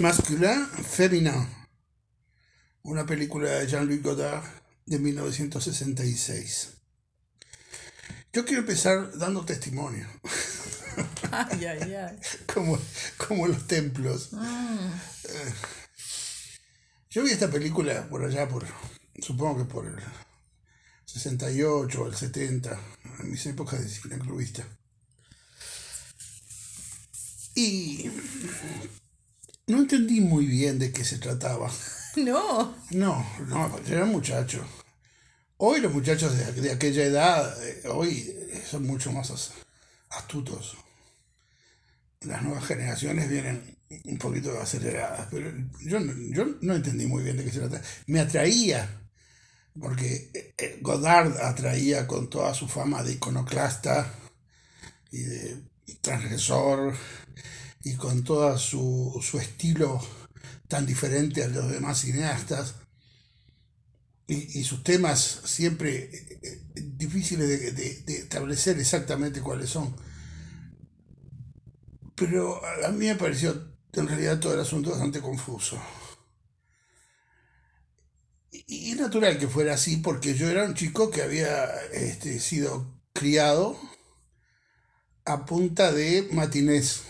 Masculin Féminin, una película de Jean-Luc Godard de 1966. Yo quiero empezar dando testimonio. Ay, ay, ay. como, como los templos. Mm. Eh, Yo vi esta película por allá, por supongo que por el 68 o el 70, en mis épocas de cine clubista. Y no entendí muy bien de qué se trataba. No. No, no, era muchacho. Hoy los muchachos de, de aquella edad, eh, hoy eh, son mucho más as- astutos. Las nuevas generaciones vienen un poquito aceleradas, pero yo, no- yo no entendí muy bien de qué se trata. Me atraía, porque eh, Godard atraía con toda su fama de iconoclasta y de transgresor y con todo su, su estilo tan diferente a los demás cineastas y, y sus temas siempre eh, eh, difíciles de, de- establecer exactamente cuáles son. Pero a mí me pareció en realidad todo el asunto bastante confuso. Y, y natural que fuera así porque yo era un chico que había este, sido criado a punta de matinés.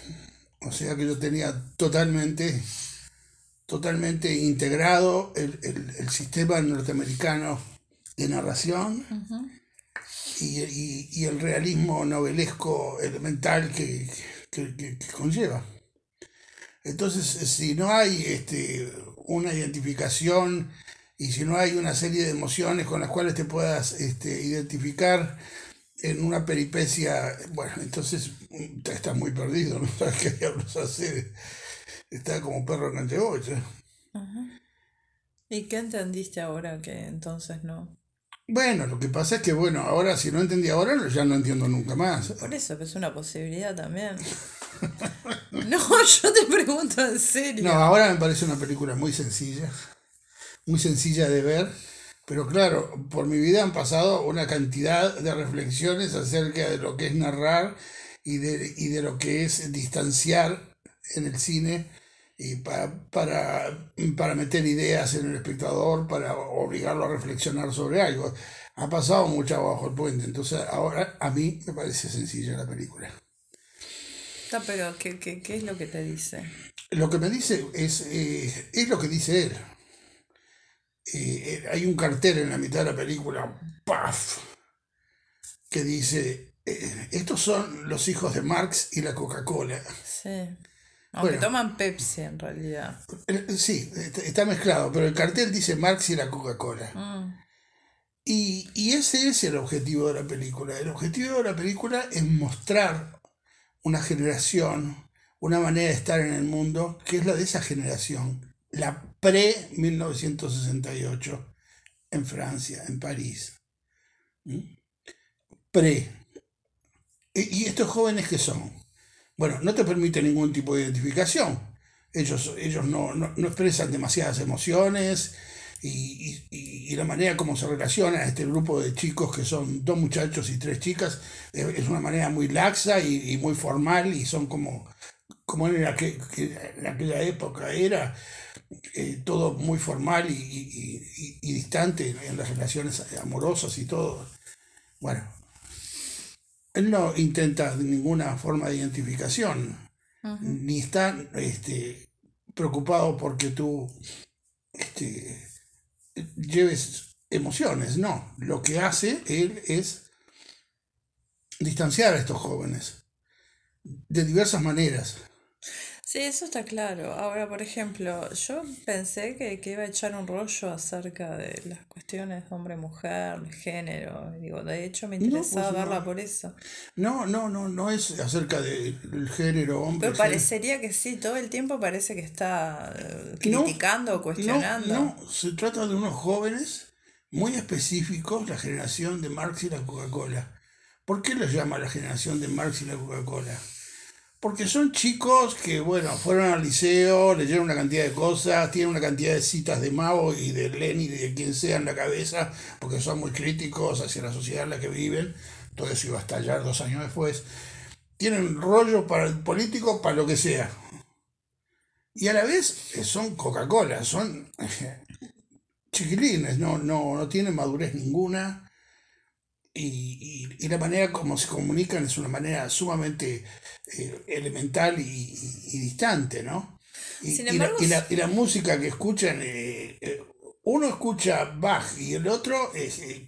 O sea que yo tenía totalmente, totalmente integrado el, el- el sistema norteamericano de narración y, y- y el realismo novelesco elemental que, que- que- que conlleva. Entonces, si no hay este, una identificación y si no hay una serie de emociones con las cuales te puedas este, identificar en una peripecia, bueno, entonces mm, estás muy perdido, no sabes qué diablos hacer. Está como perro en cantegocha. ¿Y qué entendiste ahora que entonces no? Bueno, lo que pasa es que, bueno, ahora si no entendí ahora, ya no entiendo nunca más. Por eso que es una posibilidad también. No, yo te pregunto en serio. No, ahora me parece una película muy sencilla, muy sencilla de ver, pero claro, por mi vida han pasado una cantidad de reflexiones acerca de lo que es narrar y de, y de lo que es distanciar en el cine y para, para, para meter ideas en el espectador, para obligarlo a reflexionar sobre algo. Ha pasado mucho abajo el puente, entonces ahora a mí me parece sencilla la película. Ah, pero ¿qué, qué, qué es lo que te dice? Lo que me dice es, eh, es lo que dice él. Eh, eh, hay un cartel en la mitad de la película, ¡paf! que dice, eh, estos son los hijos de Marx y la Coca-Cola. Sí. Aunque Bueno. toman Pepsi en realidad. Sí, está- está mezclado, pero el cartel dice Marx y la Coca-Cola. Mm, Y, y ese es el objetivo de la película. El objetivo de la película es mostrar una generación, una manera de estar en el mundo, que es la de esa generación, la pre-1968, en Francia, en París. Pre. Y, estos jóvenes que son? Bueno, no te permite ningún tipo de identificación. Ellos, ellos no, no- no expresan demasiadas emociones y, y- y- la manera como se relaciona este grupo de chicos que son dos muchachos y tres chicas eh, es una manera muy laxa y muy formal y son como, como en, aquel- que en aquella época era eh, todo muy formal y, y- y- y distante en las relaciones amorosas y todo. Bueno, él no intenta ninguna forma de identificación, ni está este, preocupado porque tú este, lleves emociones, no. Lo que hace él es distanciar a estos jóvenes de diversas maneras. Sí, eso está claro. Ahora, por ejemplo, yo pensé que, que iba a echar un rollo acerca de las cuestiones hombre-mujer, género. Digo, de hecho me interesaba pues no. verla por eso. No, no, no, no es acerca del género hombre. Pero parecería que sí, todo el tiempo parece que está eh, No, criticando o No, cuestionando. no, se trata de unos jóvenes muy específicos, la generación de Marx y la Coca-Cola. ¿Por qué los llama la generación de Marx y la Coca-Cola? Porque son chicos que, bueno, fueron al liceo, leyeron una cantidad de cosas, tienen una cantidad de citas de Mao y de Lenin y de quien sea en la cabeza, porque son muy críticos hacia la sociedad en la que viven. Todo eso iba a estallar dos años después. Tienen rollo para el político, para lo que sea. y a la vez eh, son Coca-Cola, son chiquilines, no, no, no tienen madurez ninguna. Y, y, la manera como se comunican es una manera sumamente eh, elemental y, y, distante, ¿no? Y, la, y, la, música que escuchan, eh, eh, uno escucha Bach y el otro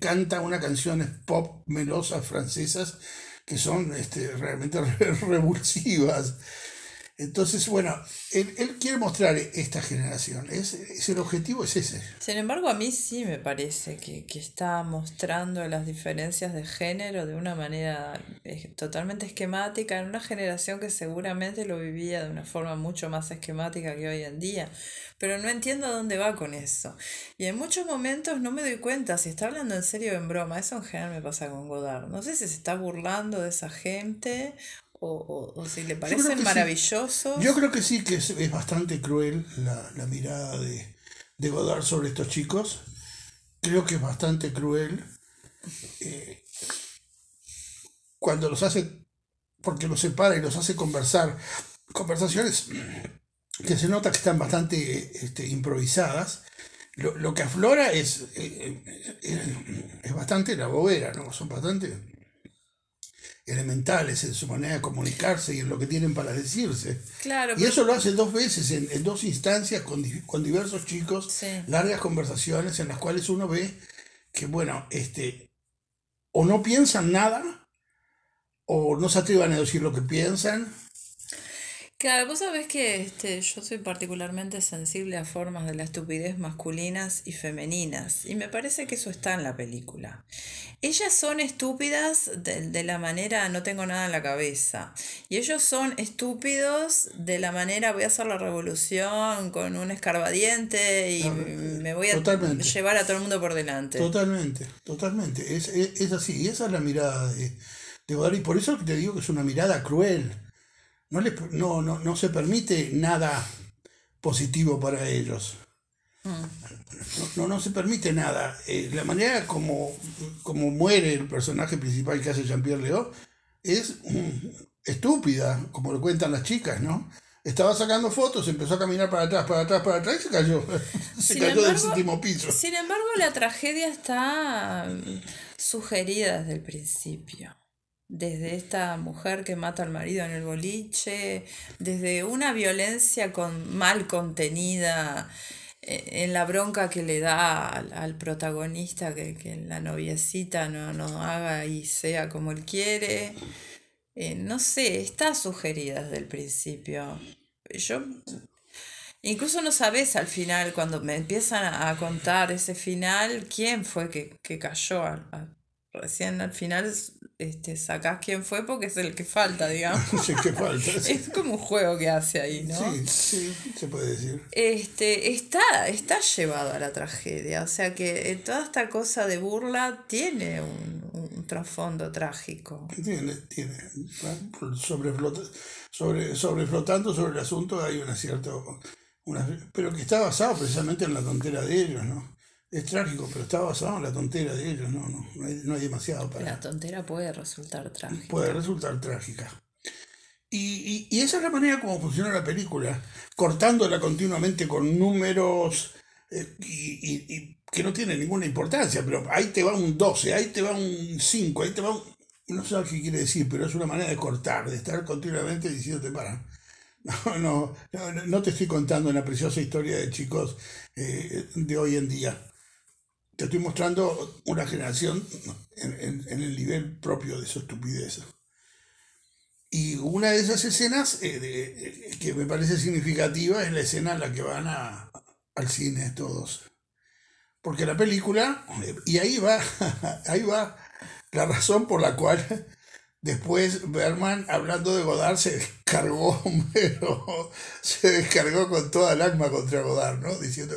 canta unas canciones pop melosas francesas que son este, realmente revulsivas. Entonces, bueno, él, quiere mostrar esta generación, es, el objetivo es ese. Sin embargo, a mí sí me parece que, está mostrando las diferencias de género de una manera eh, totalmente esquemática en una generación que seguramente lo vivía de una forma mucho más esquemática que hoy en día. Pero no entiendo a dónde va con eso. Y en muchos momentos no me doy cuenta si está hablando en serio o en broma. Eso en general me pasa con Godard. No sé si se está burlando de esa gente o, si le parecen maravillosos. Yo creo que sí, que es, bastante cruel la, mirada de, de, Godard sobre estos chicos. Creo que es bastante cruel eh, cuando los hace, porque los separa y los hace conversar. Conversaciones que se nota que están bastante este, improvisadas. Lo, que aflora es, eh, eh, es bastante la bobera, ¿no? Son bastante elementales en su manera de comunicarse y en lo que tienen para decirse. Claro, y eso lo hace dos veces, en, dos instancias, con, con diversos chicos, largas conversaciones en las cuales uno ve que, bueno, este, o no piensan nada, o no se atrevan a decir lo que piensan, Claro, vos sabés que este, yo soy particularmente sensible a formas de la estupidez masculinas y femeninas, y me parece que eso está en la película. Ellas son estúpidas de, la manera no tengo nada en la cabeza, y ellos son estúpidos de la manera voy a hacer la revolución con un escarbadiente y me voy a llevar a todo el mundo por delante. Totalmente, totalmente, es, es, así, y esa es la mirada de, de y por eso te digo que es una mirada cruel no, no, no, no se permite nada positivo para ellos. No, no, se permite nada. Eh, la manera como, como muere el personaje principal que hace Jean-Pierre Leo es estúpida, como lo cuentan las chicas, ¿no? Estaba sacando fotos, empezó a caminar para atrás, para atrás, para atrás y se cayó. se cayó del séptimo piso. Sin embargo, la tragedia está sugerida desde el principio desde esta mujer que mata al marido en el boliche, desde una violencia con, mal contenida eh, en la bronca que le da al, protagonista que, la noviecita no, no haga y sea como él quiere. Eh, no sé, está sugerida desde el principio. Yo Incluso no sabes al final, cuando me empiezan a contar ese final, quién fue que, que cayó. Recién al final este, sacás quién fue porque es el que falta, digamos. que falta. Es como un juego que hace ahí, ¿no? Sí, sí, se puede decir. Este, está, está llevado a la tragedia, o sea que eh, toda esta cosa de burla tiene un, trasfondo trágico. Tiene, tiene. Sobre, sobre, sobre flotando sobre el asunto hay una cierta... Una, pero que está basado precisamente en la tontera de ellos, ¿no? Es trágico, pero está basado en la tontera de ellos, no, no, no, hay, no hay demasiado para... La tontera puede resultar trágica. Puede resultar trágica. Y, y, esa es la manera como funciona la película, cortándola continuamente con números eh, y, y, que no tienen ninguna importancia, pero ahí te va un 12, ahí te va un 5, ahí te va un... No sé qué quiere decir, pero es una manera de cortar, de estar continuamente diciéndote para. No, no, no, no te estoy contando una preciosa historia de chicos eh, de hoy en día te estoy mostrando una generación en, el nivel propio de su estupidez. Y una de esas escenas eh, eh, que me parece significativa es la escena en la que van a, al cine todos. Porque la película, y ahí va, ahí va la razón por la cual Después Berman, hablando de Godard, se descargó, pero se descargó con toda el alma contra Godard, ¿no? Diciendo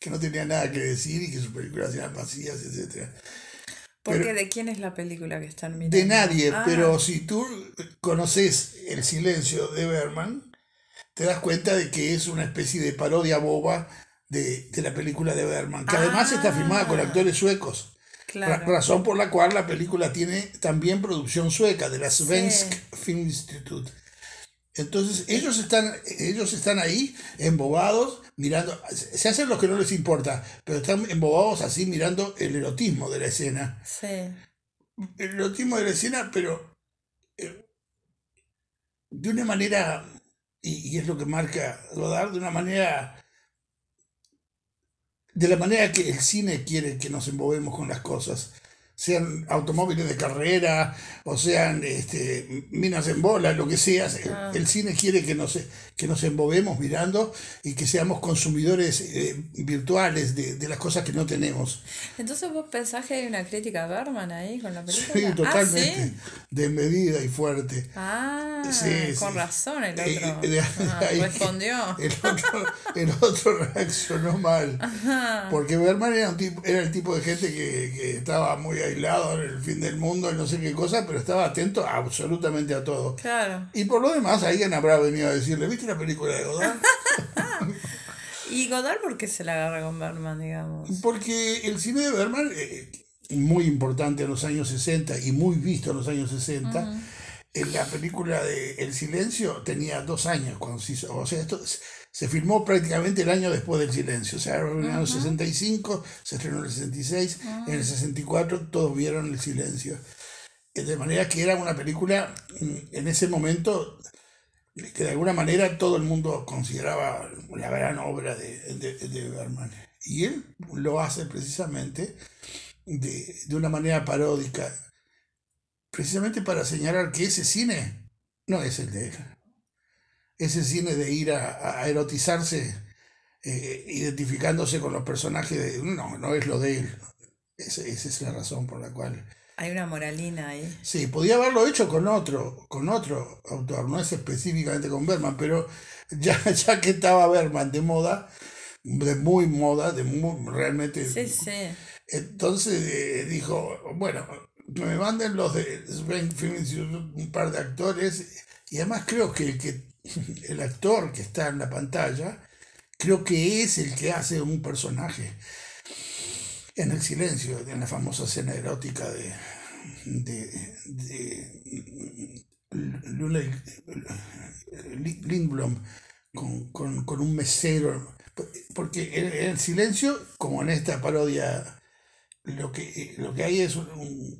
que, no tenía nada que decir y que sus películas eran vacías, etc. Porque ¿de quién es la película que están mirando? De nadie, ah. pero si tú conoces El silencio de Berman, te das cuenta de que es una especie de parodia boba de, la película de Berman, que además está filmada con ah. actores suecos. Razón por la cual la película tiene también producción sueca de la Svensk Film Institute. Entonces ellos están, ellos están ahí embobados, mirando, se hacen los que no les importa, pero están embobados así mirando el erotismo de la escena. Sí. El erotismo de la escena, pero eh, de una manera, y, y es lo que marca Godard, de una manera, de la manera que el cine quiere que nos embobemos con las cosas sean automóviles de carrera o sean este, minas en bola, lo que sea. Ah. El cine quiere que nos, que nos embobemos mirando y que seamos consumidores eh, virtuales de, de las cosas que no tenemos. Entonces vos pensás que hay una crítica a Berman ahí con la película. Sí, Ah, totalmente. ¿sí? De medida y fuerte. Ah, Sí, con sí. razón el Eh, otro. eh, de- Ah, ahí- respondió. El otro, el otro reaccionó mal. Porque Berman era, un tipo, era el tipo de gente que, que estaba muy aislado en el fin del mundo y no sé qué cosa, pero estaba atento absolutamente a todo. Claro. Y por lo demás, alguien habrá venido a decirle, ¿viste la película de Godard? ¿Y Godard por qué se la agarra con Berman, digamos? Porque el cine de Berman, eh, muy importante en los años 60 y muy visto en los años 60, en la película de El Silencio tenía dos años cuando se hizo. O sea, esto se filmó prácticamente el año después del Silencio. O sea, en el año 65, se estrenó en el 66, en el 64 todos vieron El Silencio. Eh, De manera que era una película mm, en ese momento que de alguna manera todo el mundo consideraba la gran obra de, de, de Berman. Y él lo hace precisamente de, de una manera paródica, precisamente para señalar que ese cine no es el de él. Ese cine de ir a, a erotizarse, eh, identificándose con los personajes, de, no, no es lo de él. Esa, esa es la razón por la cual Hay una moralina ahí. Sí, podía haberlo hecho con otro, con otro autor, no es específicamente con Berman, pero ya, ya que estaba Berman de moda, de muy moda, de muy, realmente. Sí, sí. Entonces eh, dijo, bueno, me manden los de un par de actores, y además creo que el, que el actor que está en la pantalla, creo que es el que hace un personaje en el silencio, en la famosa escena erótica de, de, de Lula Lindblom con, con, con un mesero. Porque en en el silencio, como en esta parodia, lo que, lo que hay es un-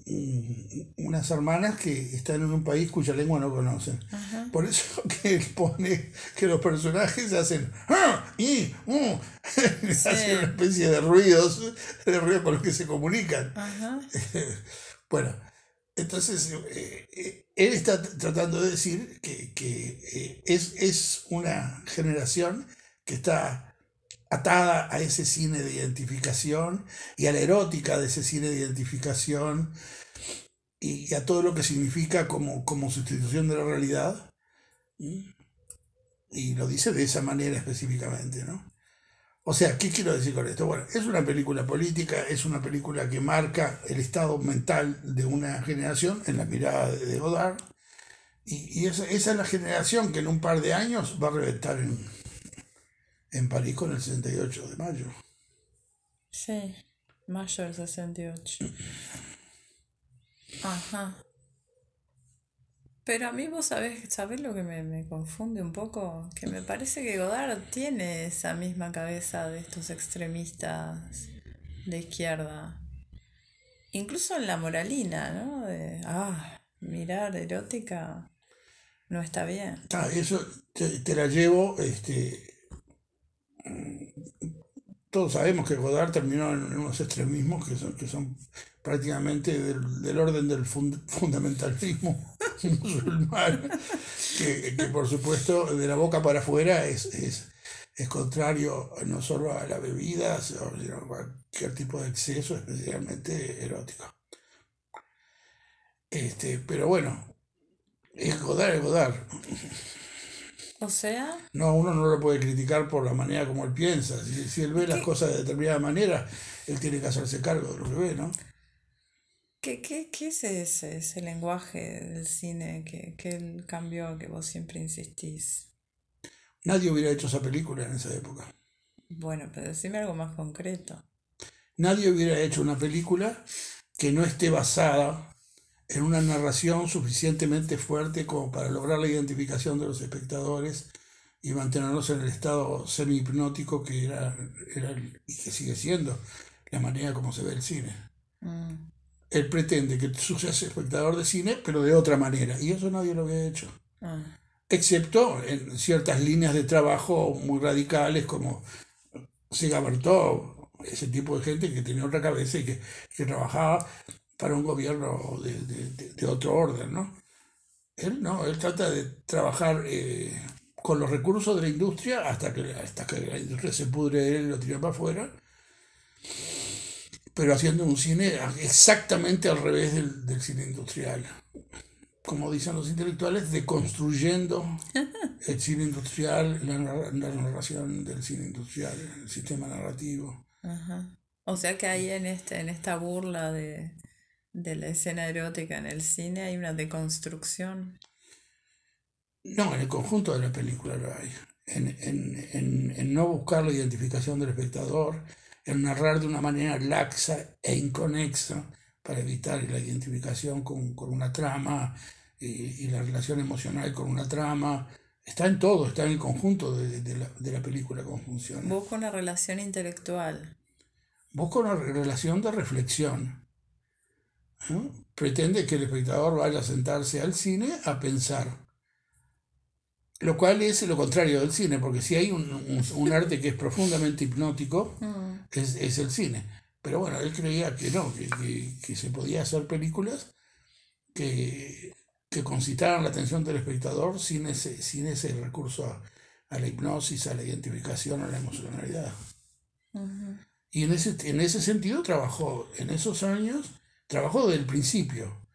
un- unas hermanas que están en un país cuya lengua no conocen. Ajá. Por eso que él pone que los personajes hacen "Ah", y "Uh", hacen una especie de ruidos, de ruido con los que se comunican. Ajá. Bueno, entonces eh, eh, él está tratando de decir que, que, eh, es, es una generación que está atada a ese cine de identificación y a la erótica de ese cine de identificación y, a todo lo que significa como, como sustitución de la realidad. ¿Mm? Y lo dice de esa manera específicamente, ¿no? O sea, ¿qué quiero decir con esto? Bueno, es una película política, es una película que marca el estado mental de una generación en la mirada de, Godard. Y, y esa, esa es la generación que en un par de años va a reventar en, en París con el 68 de mayo. Sí. Mayo del 68. Ajá. Pero a mí vos sabés, sabés lo que me, me confunde un poco, que me parece que Godard tiene esa misma cabeza de estos extremistas de izquierda. Incluso en la moralina, ¿no? De, ah, mirar erótica no está bien. Ah, eso te, te la llevo, este, todos sabemos que Godard terminó en, unos extremismos que son, que son prácticamente del, del orden del fund- fundamentalismo musulmán, que, que por supuesto de la boca para afuera es, es, es contrario no solo a la bebida, sino a cualquier tipo de exceso, especialmente erótico. Este, pero bueno, es Godard, es Godard. O sea, No, uno no lo puede criticar por la manera como él piensa. Si, si él ve las cosas de determinada manera, él tiene que hacerse cargo de lo que ve, ¿no? ¿Qué, qué, qué es ese, ese lenguaje del cine que, que cambió, que vos siempre insistís? Nadie hubiera hecho esa película en esa época. Bueno, pero decime algo más concreto. Nadie hubiera hecho una película que no esté basada en una narración suficientemente fuerte como para lograr la identificación de los espectadores y mantenerlos en el estado semi-hipnótico que era, era y que sigue siendo la manera como se ve el cine. Mm. Él pretende que tú seas espectador de cine, pero de otra manera, y eso nadie lo había hecho. Ah. Excepto en ciertas líneas de trabajo muy radicales como Siga Bertov, ese tipo de gente que tenía otra cabeza y que, que trabajaba para un gobierno de, de- de otro orden, ¿no? Él no, él trata de trabajar eh, con los recursos de la industria hasta que, hasta que la industria se pudre él lo tira para afuera, pero haciendo un cine exactamente al revés del, del cine industrial. Como dicen los intelectuales, deconstruyendo el cine industrial, la, la narración del cine industrial, el sistema narrativo. Ajá. O sea que ahí en este, en esta burla de, de la escena erótica en el cine hay una deconstrucción. No, en el conjunto de la película lo hay. En, en- en- en no buscar la identificación del espectador, en narrar de una manera laxa e inconexa para evitar la identificación con, con una trama y, y la relación emocional con una trama. Está en todo, está en el conjunto de, de la, de la película cómo funciona. Busca una relación intelectual. Busca una relación de reflexión. ¿no? Pretende que el espectador vaya a sentarse al cine a pensar. Lo cual es lo contrario del cine, porque si hay un, un- un arte que es profundamente hipnótico, Mm. Es, es el cine. Pero bueno, él creía que no, que, que- que se podía hacer películas que, que concitaran la atención del espectador sin ese, sin ese recurso a, a la hipnosis, a la identificación, a la emocionalidad. Y en ese, en ese sentido trabajó, en esos años, trabajó desde el principio,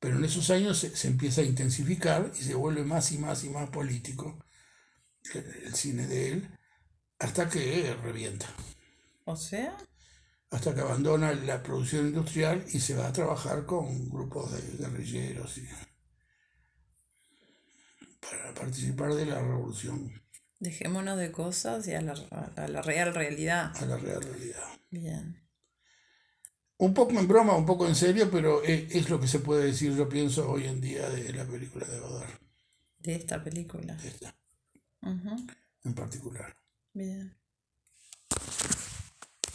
pero en esos años se, se empieza a intensificar y se vuelve más y más y más político el, el cine de él, hasta que revienta, O sea, hasta que abandona la producción industrial y se va a trabajar con grupos de guerrilleros y, para participar de la revolución dejémonos de cosas y a la, a la real realidad. a la real realidad. Bien. Un poco en broma, un poco en serio, pero es, es lo que se puede decir, yo pienso, hoy en día de la película de Godard, De esta película. esta Ujú. en particular. Bien.